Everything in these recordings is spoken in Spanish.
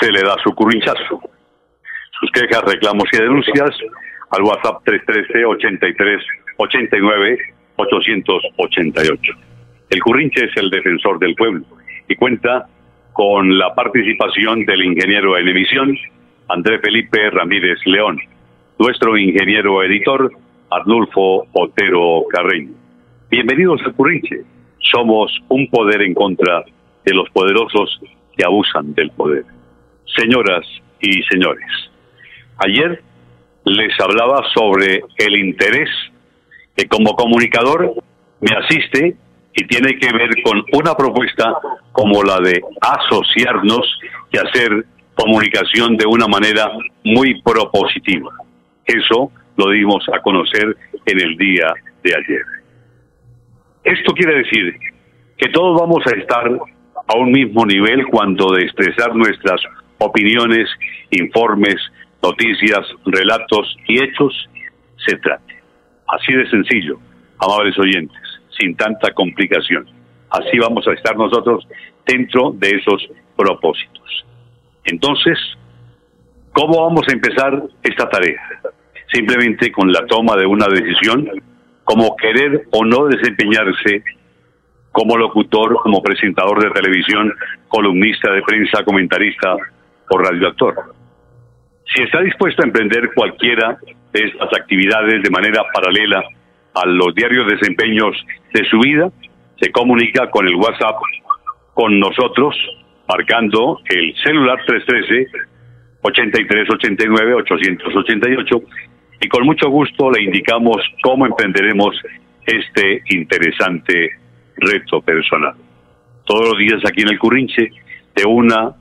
se le da su currinchazo. Sus quejas, reclamos y denuncias al WhatsApp 313 83 89 888. El currinche es el defensor del pueblo y cuenta con la participación del ingeniero en emisión, André Felipe Ramírez León, nuestro ingeniero editor, Arnulfo Otero Carreño. Bienvenidos al Currinche. Somos un poder en contra de los poderosos que abusan del poder. Señoras y señores, ayer les hablaba sobre el interés que como comunicador me asiste y tiene que ver con una propuesta como la de asociarnos y hacer comunicación de una manera muy propositiva. Eso lo dimos a conocer en el día de ayer. Esto quiere decir que todos vamos a estar a un mismo nivel cuando de expresar nuestras opiniones, informes, noticias, relatos y hechos se trate. Así de sencillo, amables oyentes, sin tanta complicación. Así vamos a estar nosotros dentro de esos propósitos. Entonces, ¿cómo vamos a empezar esta tarea? Simplemente con la toma de una decisión, como querer o no desempeñarse como locutor, como presentador de televisión, columnista de prensa, comentarista o radioactor. Si está dispuesto a emprender cualquiera de estas actividades de manera paralela a los diarios desempeños de su vida, se comunica con el WhatsApp con nosotros, marcando el celular 313 8389 888 y con mucho gusto le indicamos cómo emprenderemos este interesante reto personal. Todos los días aquí en el Currinche, de una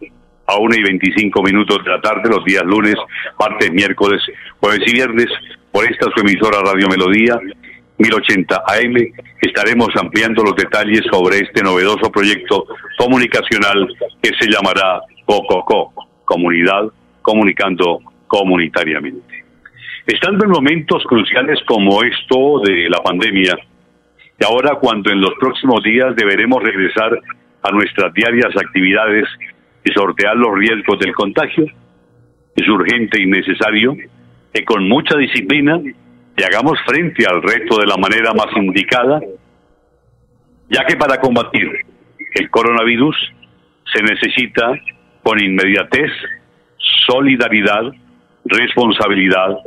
a una y veinticinco minutos de la tarde, los días lunes, martes, miércoles, jueves y viernes, por esta su emisora Radio Melodía, 1080 AM, estaremos ampliando los detalles sobre este novedoso proyecto comunicacional que se llamará COCOCO, Comunidad Comunicando Comunitariamente. Estando en momentos cruciales como esto de la pandemia, y ahora cuando en los próximos días deberemos regresar a nuestras diarias actividades y sortear los riesgos del contagio, es urgente y necesario que con mucha disciplina y hagamos frente al reto de la manera más indicada, ya que para combatir el coronavirus se necesita con inmediatez solidaridad, responsabilidad,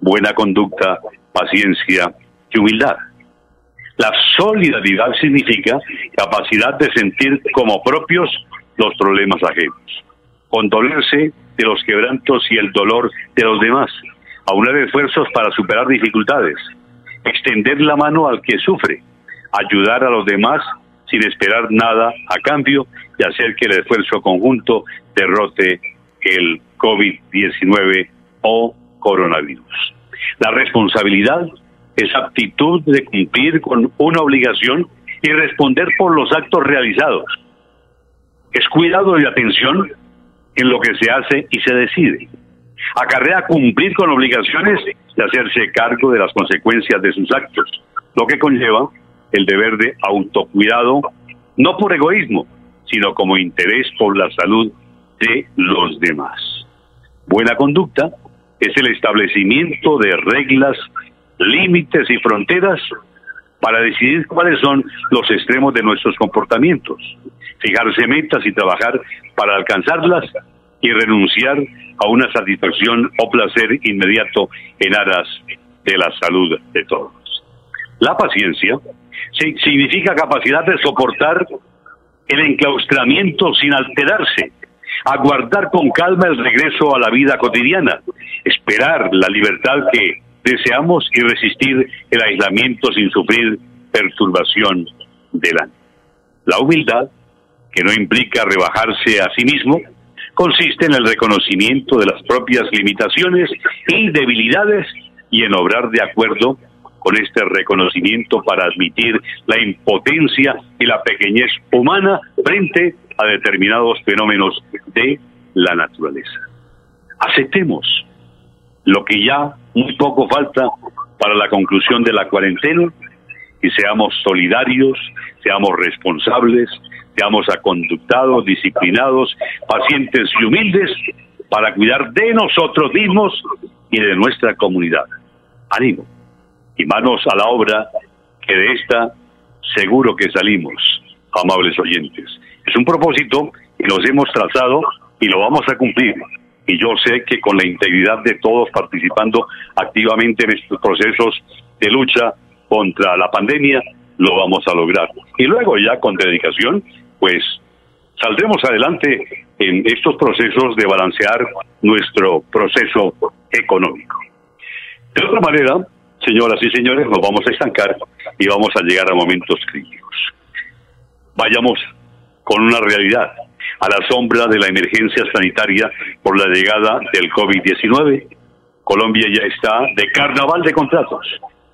buena conducta, paciencia y humildad. La solidaridad significa capacidad de sentir como propios los problemas ajenos, condolerse de los quebrantos y el dolor de los demás, aunar esfuerzos para superar dificultades, extender la mano al que sufre, ayudar a los demás sin esperar nada a cambio y hacer que el esfuerzo conjunto derrote el COVID-19 o coronavirus. La responsabilidad es aptitud de cumplir con una obligación y responder por los actos realizados. Es cuidado y atención en lo que se hace y se decide. Acarrea cumplir con obligaciones y hacerse cargo de las consecuencias de sus actos, lo que conlleva el deber de autocuidado, no por egoísmo, sino como interés por la salud de los demás. Buena conducta es el establecimiento de reglas límites y fronteras para decidir cuáles son los extremos de nuestros comportamientos, fijarse metas y trabajar para alcanzarlas y renunciar a una satisfacción o placer inmediato en aras de la salud de todos. La paciencia significa capacidad de soportar el enclaustramiento sin alterarse, aguardar con calma el regreso a la vida cotidiana, esperar la libertad que deseamos y resistir el aislamiento sin sufrir perturbación del ánimo. La humildad, que no implica rebajarse a sí mismo, consiste en el reconocimiento de las propias limitaciones y debilidades y en obrar de acuerdo con este reconocimiento para admitir la impotencia y la pequeñez humana frente a determinados fenómenos de la naturaleza. Aceptemos lo que ya muy poco falta para la conclusión de la cuarentena y seamos solidarios, seamos responsables, seamos aconductados, disciplinados, pacientes y humildes para cuidar de nosotros mismos y de nuestra comunidad. Ánimo y manos a la obra, que de esta seguro que salimos, amables oyentes. Es un propósito y nos hemos trazado y lo vamos a cumplir. Y yo sé que con la integridad de todos participando activamente en estos procesos de lucha contra la pandemia, lo vamos a lograr. Y luego ya con dedicación, pues saldremos adelante en estos procesos de balancear nuestro proceso económico. De otra manera, señoras y señores, nos vamos a estancar y vamos a llegar a momentos críticos. Vayamos con una realidad, a la sombra de la emergencia sanitaria por la llegada del COVID-19. Colombia ya está de carnaval de contratos,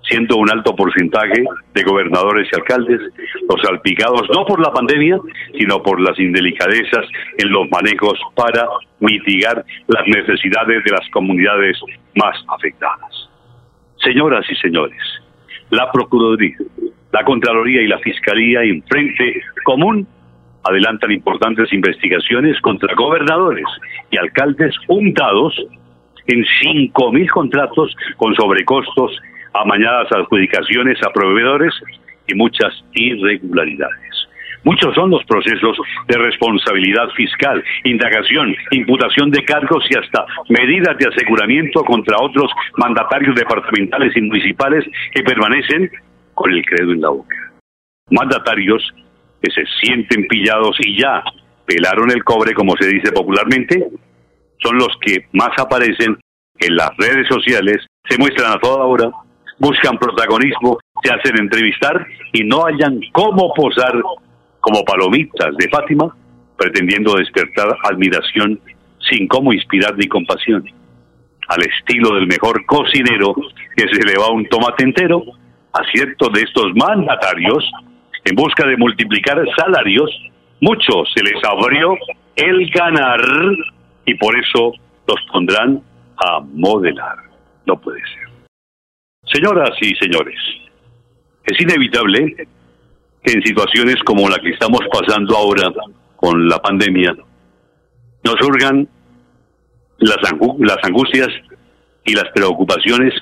siendo un alto porcentaje de gobernadores y alcaldes los salpicados no por la pandemia, sino por las indelicadezas en los manejos para mitigar las necesidades de las comunidades más afectadas. Señoras y señores, la Procuraduría, la Contraloría y la Fiscalía en frente común adelantan importantes investigaciones contra gobernadores y alcaldes untados en 5.000 contratos con sobrecostos, amañadas adjudicaciones a proveedores y muchas irregularidades. Muchos son los procesos de responsabilidad fiscal, indagación, imputación de cargos y hasta medidas de aseguramiento contra otros mandatarios departamentales y municipales que permanecen con el credo en la boca. Mandatarios que se sienten pillados y ya pelaron el cobre, como se dice popularmente, son los que más aparecen en las redes sociales, se muestran a toda hora, buscan protagonismo, se hacen entrevistar y no hayan cómo posar como palomitas de Fátima, pretendiendo despertar admiración sin cómo inspirar ni compasión. Al estilo del mejor cocinero que se le va un tomate entero, a ciertos de estos mandatarios, en busca de multiplicar salarios, muchos se les abrió el ganar y por eso los pondrán a modelar. No puede ser. Señoras y señores, es inevitable que en situaciones como la que estamos pasando ahora con la pandemia, nos surgan las, las angustias y las preocupaciones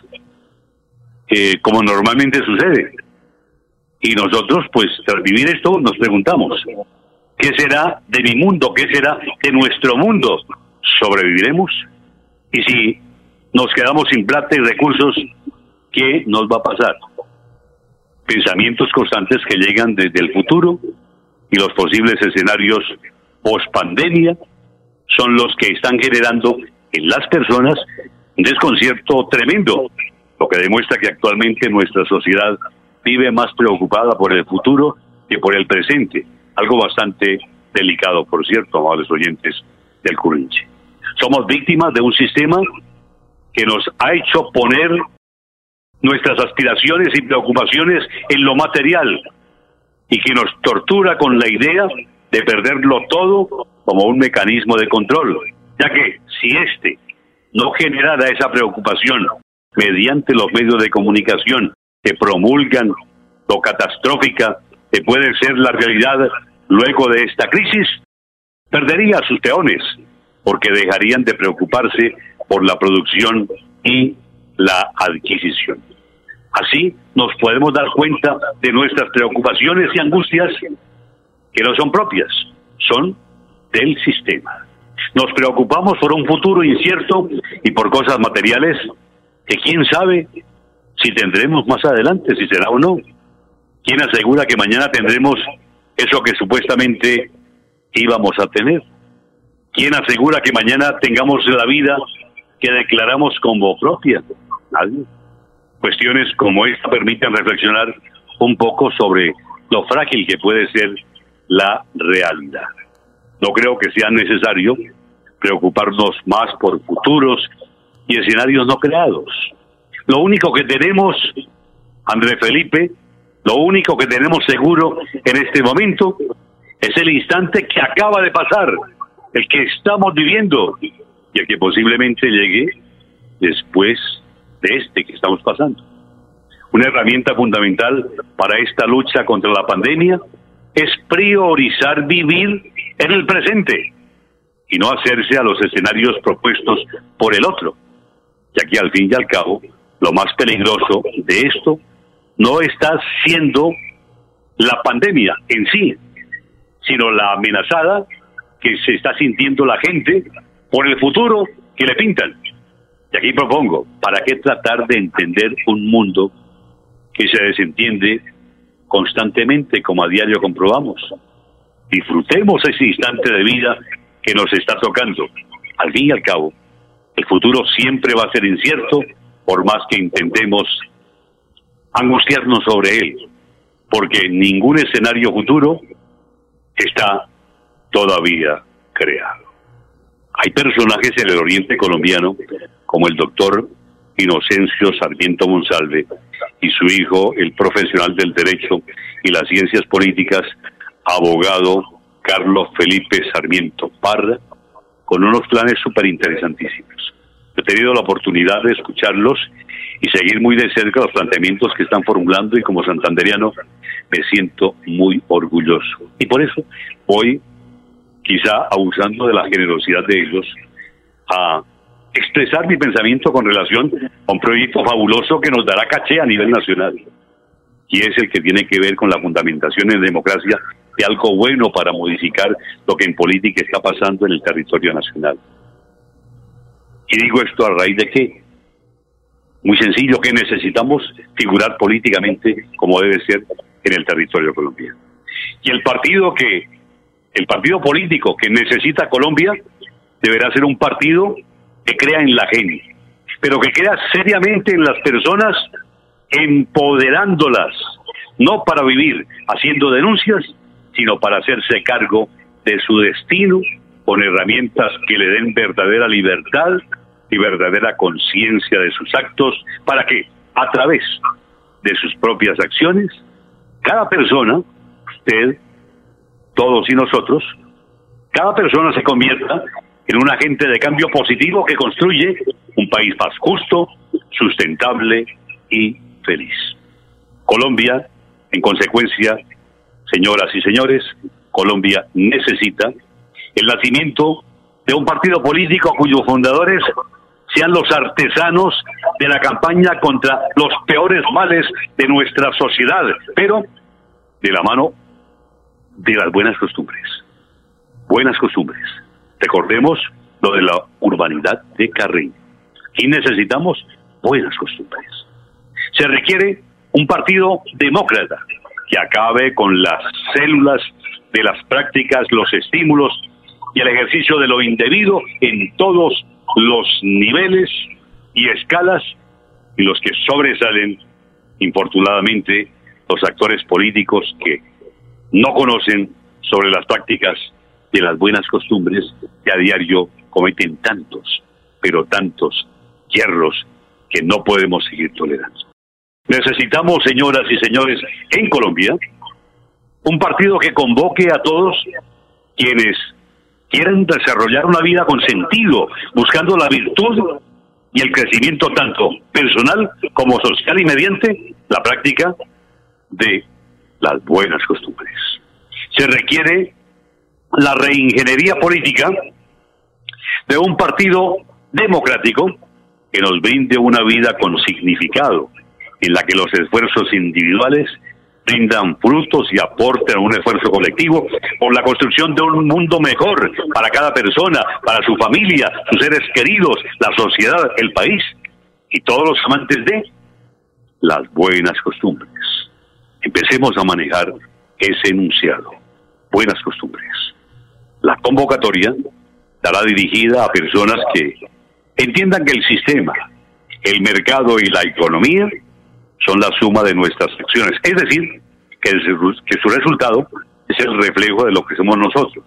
como normalmente sucede. Y nosotros, pues, tras vivir esto, nos preguntamos, ¿qué será de mi mundo? ¿Qué será de nuestro mundo? ¿Sobreviviremos? Y si nos quedamos sin plata y recursos, ¿qué nos va a pasar? pensamientos constantes que llegan desde el futuro y los posibles escenarios post pandemia son los que están generando en las personas un desconcierto tremendo, lo que demuestra que actualmente nuestra sociedad vive más preocupada por el futuro que por el presente, algo bastante delicado, por cierto, amables oyentes del Currinche. Somos víctimas de un sistema que nos ha hecho poner nuestras aspiraciones y preocupaciones en lo material y que nos tortura con la idea de perderlo todo como un mecanismo de control, ya que si éste no generara esa preocupación mediante los medios de comunicación que promulgan lo catastrófica que puede ser la realidad luego de esta crisis, perdería sus peones, porque dejarían de preocuparse por la producción y la adquisición. Así nos podemos dar cuenta de nuestras preocupaciones y angustias que no son propias, son del sistema. Nos preocupamos por un futuro incierto y por cosas materiales que quién sabe si tendremos más adelante, si será o no. ¿Quién asegura que mañana tendremos eso que supuestamente íbamos a tener? ¿Quién asegura que mañana tengamos la vida que declaramos como propia? Nadie. Cuestiones como esta permiten reflexionar un poco sobre lo frágil que puede ser la realidad. No creo que sea necesario preocuparnos más por futuros y escenarios no creados. Lo único que tenemos, André Felipe, lo único que tenemos seguro en este momento es el instante que acaba de pasar, el que estamos viviendo y el que posiblemente llegue después de este que estamos pasando. Una herramienta fundamental para esta lucha contra la pandemia es priorizar vivir en el presente y no hacerse a los escenarios propuestos por el otro, ya que al fin y al cabo lo más peligroso de esto no está siendo la pandemia en sí, sino la amenazada que se está sintiendo la gente por el futuro que le pintan. Y aquí propongo, ¿para qué tratar de entender un mundo que se desentiende constantemente como a diario comprobamos? Disfrutemos ese instante de vida que nos está tocando. Al fin y al cabo, el futuro siempre va a ser incierto por más que intentemos angustiarnos sobre él, porque ningún escenario futuro está todavía creado. Hay personajes en el oriente colombiano, como el doctor Inocencio Sarmiento Monsalve y su hijo, el profesional del derecho y las ciencias políticas, abogado Carlos Felipe Sarmiento Parra, con unos planes súper interesantísimos. He tenido la oportunidad de escucharlos y seguir muy de cerca los planteamientos que están formulando y como santanderiano me siento muy orgulloso. Y por eso hoy, quizá abusando de la generosidad de ellos, a expresar mi pensamiento con relación a un proyecto fabuloso que nos dará caché a nivel nacional. Y es el que tiene que ver con la fundamentación en democracia de algo bueno para modificar lo que en política está pasando en el territorio nacional. Y digo esto a raíz de qué? Muy sencillo, que necesitamos figurar políticamente como debe ser en el territorio colombiano. Y el partido que, el partido político que necesita Colombia deberá ser un partido que crea en la gente, pero que crea seriamente en las personas, empoderándolas, no para vivir haciendo denuncias, sino para hacerse cargo de su destino con herramientas que le den verdadera libertad y verdadera conciencia de sus actos, para que a través de sus propias acciones, cada persona, usted, todos y nosotros, cada persona se convierta en un agente de cambio positivo que construye un país más justo, sustentable y feliz. Colombia, en consecuencia, señoras y señores, Colombia necesita el nacimiento de un partido político cuyos fundadores sean los artesanos de la campaña contra los peores males de nuestra sociedad, pero de la mano de las buenas costumbres. Buenas costumbres. Recordemos lo de la urbanidad de Carrillo. Y necesitamos buenas costumbres. Se requiere un partido demócrata que acabe con las células de las prácticas, los estímulos y el ejercicio de lo indebido en todos los niveles y escalas y los que sobresalen, infortunadamente, los actores políticos que no conocen sobre las prácticas de las buenas costumbres que a diario cometen tantos, pero tantos hierros que no podemos seguir tolerando. Necesitamos, señoras y señores, en Colombia, un partido que convoque a todos quienes quieren desarrollar una vida con sentido, buscando la virtud y el crecimiento tanto personal como social y mediante la práctica de las buenas costumbres. Se requiere la reingeniería política de un partido democrático que nos brinde una vida con significado, en la que los esfuerzos individuales brindan frutos y aporten un esfuerzo colectivo por la construcción de un mundo mejor para cada persona, para su familia, sus seres queridos, la sociedad, el país y todos los amantes de las buenas costumbres. Empecemos a manejar ese enunciado, buenas costumbres. La convocatoria estará dirigida a personas que entiendan que el sistema, el mercado y la economía son la suma de nuestras acciones. Es decir, que, su resultado es el reflejo de lo que somos nosotros.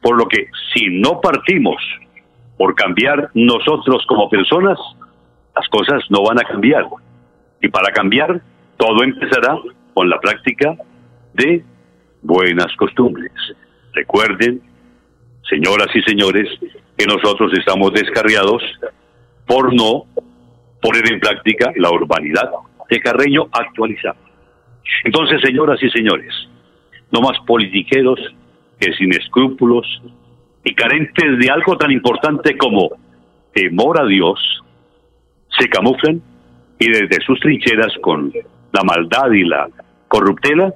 Por lo que si no partimos por cambiar nosotros como personas, las cosas no van a cambiar. Y para cambiar, todo empezará con la práctica de buenas costumbres. Recuerden, señoras y señores, que nosotros estamos descarriados por no poner en práctica la urbanidad de Carreño actualizada. Entonces, señoras y señores, no más politiqueros que sin escrúpulos y carentes de algo tan importante como temor a Dios, se camuflan y desde sus trincheras con la maldad y la corruptela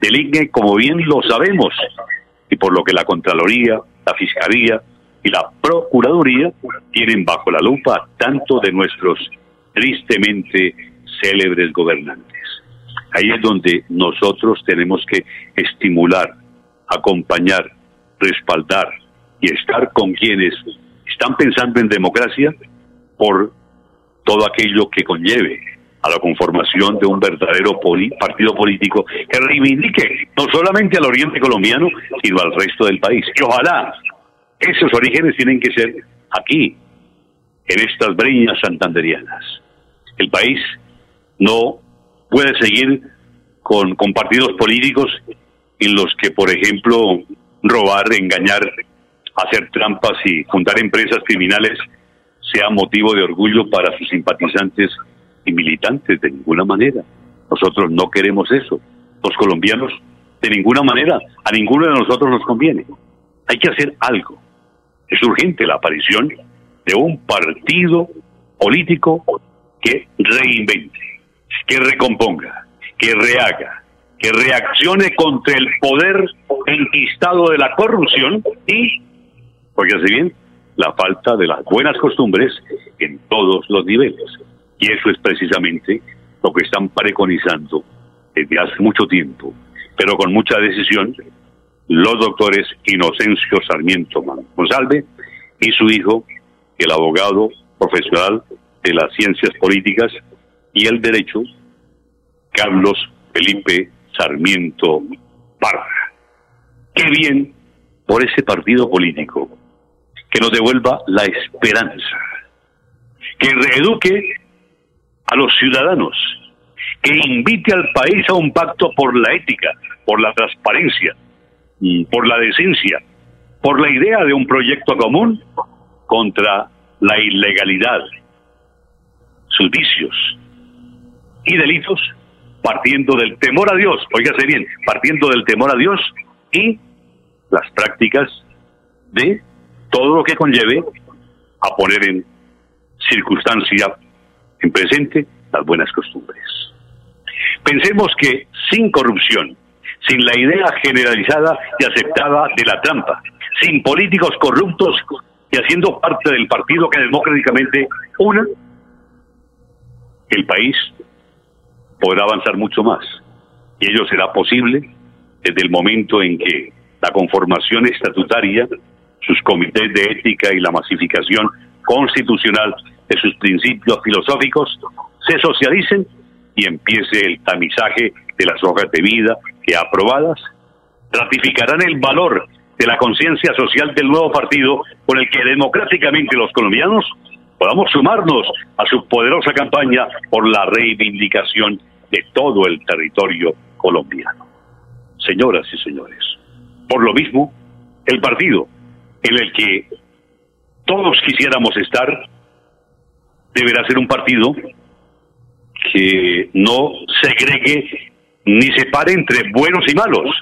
delinquen como bien lo sabemos y por lo que la Contraloría, la Fiscalía y la Procuraduría tienen bajo la lupa tanto de nuestros tristemente célebres gobernantes. Ahí es donde nosotros tenemos que estimular, acompañar, respaldar y estar con quienes están pensando en democracia por todo aquello que conlleve a la conformación de un verdadero partido político que reivindique no solamente al oriente colombiano, sino al resto del país. Y ojalá esos orígenes tienen que ser aquí, en estas breñas santanderianas. El país no puede seguir con, con partidos políticos en los que, por ejemplo, robar, engañar, hacer trampas y fundar empresas criminales sea motivo de orgullo para sus simpatizantes y militantes de ninguna manera. Nosotros no queremos eso. Los colombianos, de ninguna manera, a ninguno de nosotros nos conviene. Hay que hacer algo. Es urgente la aparición de un partido político que reinvente, que recomponga, que rehaga, que reaccione contra el poder enquistado de la corrupción y, así bien, la falta de las buenas costumbres en todos los niveles. Y eso es precisamente lo que están preconizando desde hace mucho tiempo, pero con mucha decisión, los doctores Inocencio Sarmiento Monsalve y su hijo, el abogado profesional de las ciencias políticas y el derecho, Carlos Felipe Sarmiento Parra. Qué bien por ese partido político que nos devuelva la esperanza, que reeduque a los ciudadanos, que invite al país a un pacto por la ética, por la transparencia, por la decencia, por la idea de un proyecto común contra la ilegalidad, sus vicios y delitos, partiendo del temor a Dios, oígase bien, partiendo del temor a Dios y las prácticas de todo lo que conlleve a poner en circunstancia, en presente, las buenas costumbres. Pensemos que sin corrupción, sin la idea generalizada y aceptada de la trampa, sin políticos corruptos y haciendo parte del partido que democráticamente una, el país podrá avanzar mucho más. Y ello será posible desde el momento en que la conformación estatutaria sus comités de ética y la masificación constitucional de sus principios filosóficos se socialicen y empiece el tamizaje de las hojas de vida que aprobadas ratificarán el valor de la conciencia social del nuevo partido con el que democráticamente los colombianos podamos sumarnos a su poderosa campaña por la reivindicación de todo el territorio colombiano. Señoras y señores, por lo mismo, el partido en el que todos quisiéramos estar, deberá ser un partido que no segregue ni separe entre buenos y malos,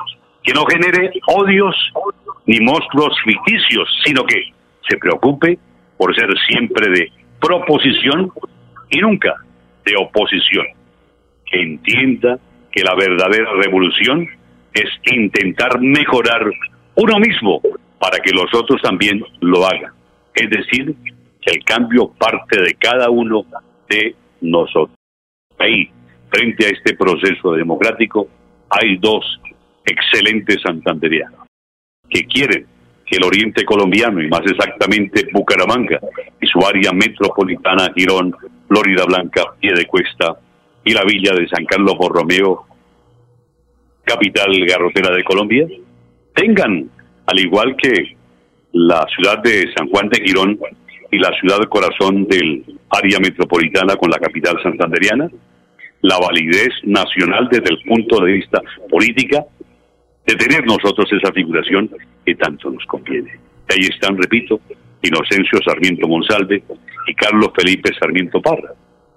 que no genere odios ni monstruos ficticios, sino que se preocupe por ser siempre de proposición y nunca de oposición, que entienda que la verdadera revolución es intentar mejorar uno mismo para que los otros también lo hagan. Es decir, que el cambio parte de cada uno de nosotros. Ahí, frente a este proceso democrático, hay dos excelentes santanderianos que quieren que el oriente colombiano, y más exactamente Bucaramanga, y su área metropolitana, Girón, Florida Blanca, Cuesta y la villa de San Carlos Borromeo, capital garrotera de Colombia, tengan al igual que la ciudad de San Juan de Girón y la ciudad corazón del área metropolitana con la capital santanderiana, la validez nacional desde el punto de vista política, de tener nosotros esa figuración que tanto nos conviene. Ahí están, repito, Inocencio Sarmiento Monsalve y Carlos Felipe Sarmiento Parra.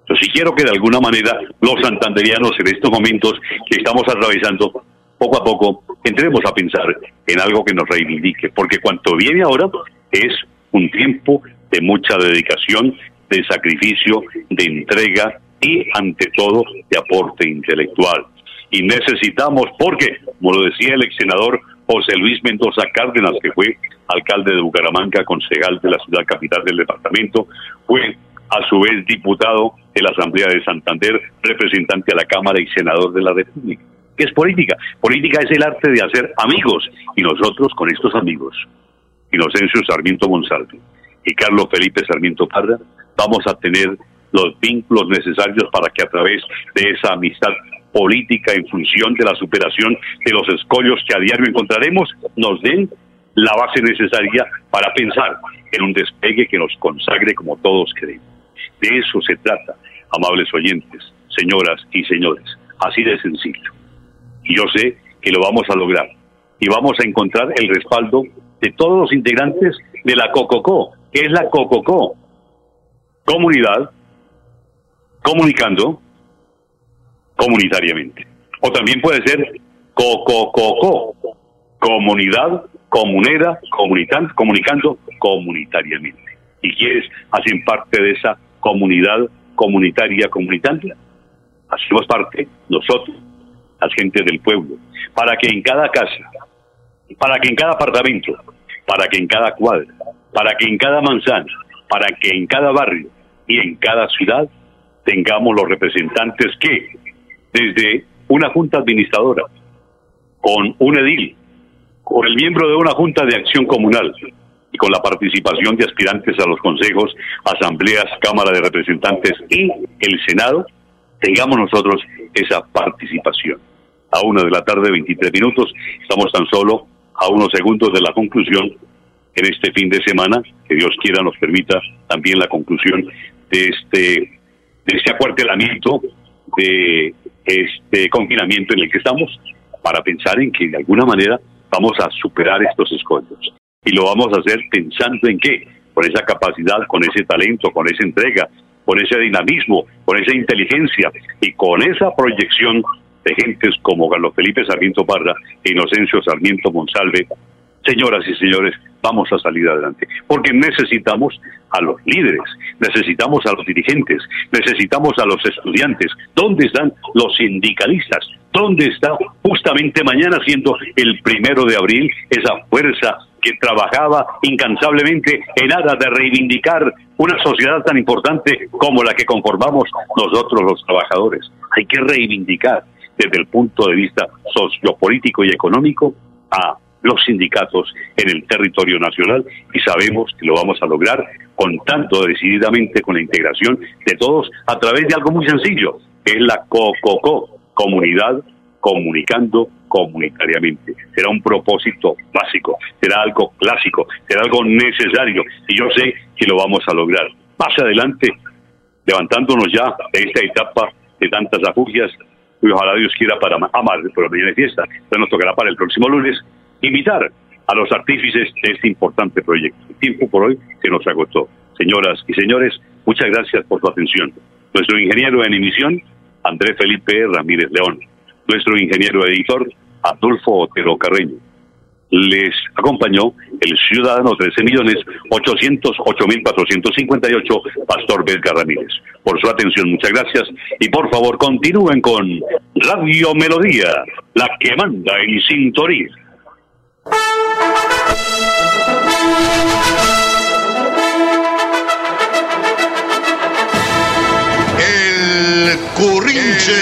Yo sí quiero que de alguna manera los santanderianos en estos momentos que estamos atravesando, poco a poco, entremos a pensar en algo que nos reivindique, porque cuanto viene ahora es un tiempo de mucha dedicación, de sacrificio, de entrega y ante todo de aporte intelectual. Y necesitamos, porque, como lo decía el ex senador José Luis Mendoza Cárdenas, que fue alcalde de Bucaramanga, concejal de la ciudad capital del departamento, fue a su vez diputado de la Asamblea de Santander, representante a la Cámara y senador de la República. ¿Qué es política? Política es el arte de hacer amigos y nosotros con estos amigos, Inocencio Sarmiento Monsalve y Carlos Felipe Sarmiento Parra, vamos a tener los vínculos necesarios para que a través de esa amistad política en función de la superación de los escollos que a diario encontraremos, nos den la base necesaria para pensar en un despegue que nos consagre como todos queremos. De eso se trata, amables oyentes, señoras y señores, así de sencillo. Y yo sé que lo vamos a lograr y vamos a encontrar el respaldo de todos los integrantes de la COCOCO, que es la COCOCO, comunidad, comunicando comunitariamente. O también puede ser COCOCO, comunidad comunera, comunicando comunitariamente. Y quienes hacen parte de esa comunidad comunitaria comunitaria. Hacemos parte nosotros, las gentes del pueblo, para que en cada casa, para que en cada apartamento, para que en cada cuadra, para que en cada manzana, para que en cada barrio y en cada ciudad tengamos los representantes que, desde una junta administradora, con un edil, con el miembro de una junta de acción comunal y con la participación de aspirantes a los consejos, asambleas, Cámara de Representantes y el Senado, tengamos nosotros esa participación. A una de la tarde, 23 minutos, estamos tan solo a unos segundos de la conclusión en este fin de semana, que Dios quiera nos permita también la conclusión de este, de este acuartelamiento, de este confinamiento en el que estamos, para pensar en que de alguna manera vamos a superar estos escollos. Y lo vamos a hacer pensando en qué, con esa capacidad, con ese talento, con esa entrega, con ese dinamismo, con esa inteligencia y con esa proyección de gentes como Carlos Felipe Sarmiento Parra e Inocencio Sarmiento Monsalve. Señoras y señores, vamos a salir adelante, porque necesitamos a los líderes, necesitamos a los dirigentes, necesitamos a los estudiantes. ¿Dónde están los sindicalistas? ¿Dónde está justamente mañana, siendo el primero de abril, esa fuerza que trabajaba incansablemente en aras de reivindicar una sociedad tan importante como la que conformamos nosotros los trabajadores? Hay que reivindicar desde el punto de vista sociopolítico y económico a los sindicatos en el territorio nacional y sabemos que lo vamos a lograr contando decididamente con la integración de todos a través de algo muy sencillo, que es la COCOCO, comunidad comunicando comunitariamente. Será un propósito básico, será algo clásico, será algo necesario y yo sé que lo vamos a lograr. Más adelante, levantándonos ya de esta etapa de tantas afugias, y ojalá Dios quiera para amar, pero mañana de fiesta, entonces nos tocará para el próximo lunes invitar a los artífices de este importante proyecto. El tiempo por hoy se nos agotó. Señoras y señores, muchas gracias por su atención. Nuestro ingeniero en emisión, Andrés Felipe Ramírez León. Nuestro ingeniero editor, Adolfo Otero Carreño. Les acompañó el ciudadano 13 millones 808 mil 458, Pastor Belga Ramírez. Por su atención, muchas gracias. Y por favor, continúen con Radio Melodía, la que manda en sintonía. El Currinche.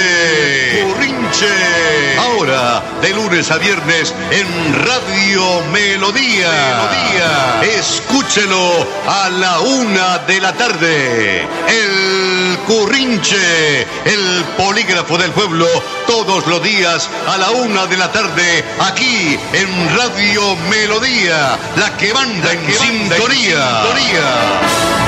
Currinche. De lunes a viernes en Radio Melodía. Melodía. Escúchelo a la una de la tarde. El Currinche, el polígrafo del pueblo, todos los días a la una de la tarde, aquí en Radio Melodía, la que manda en sintonía. sintonía.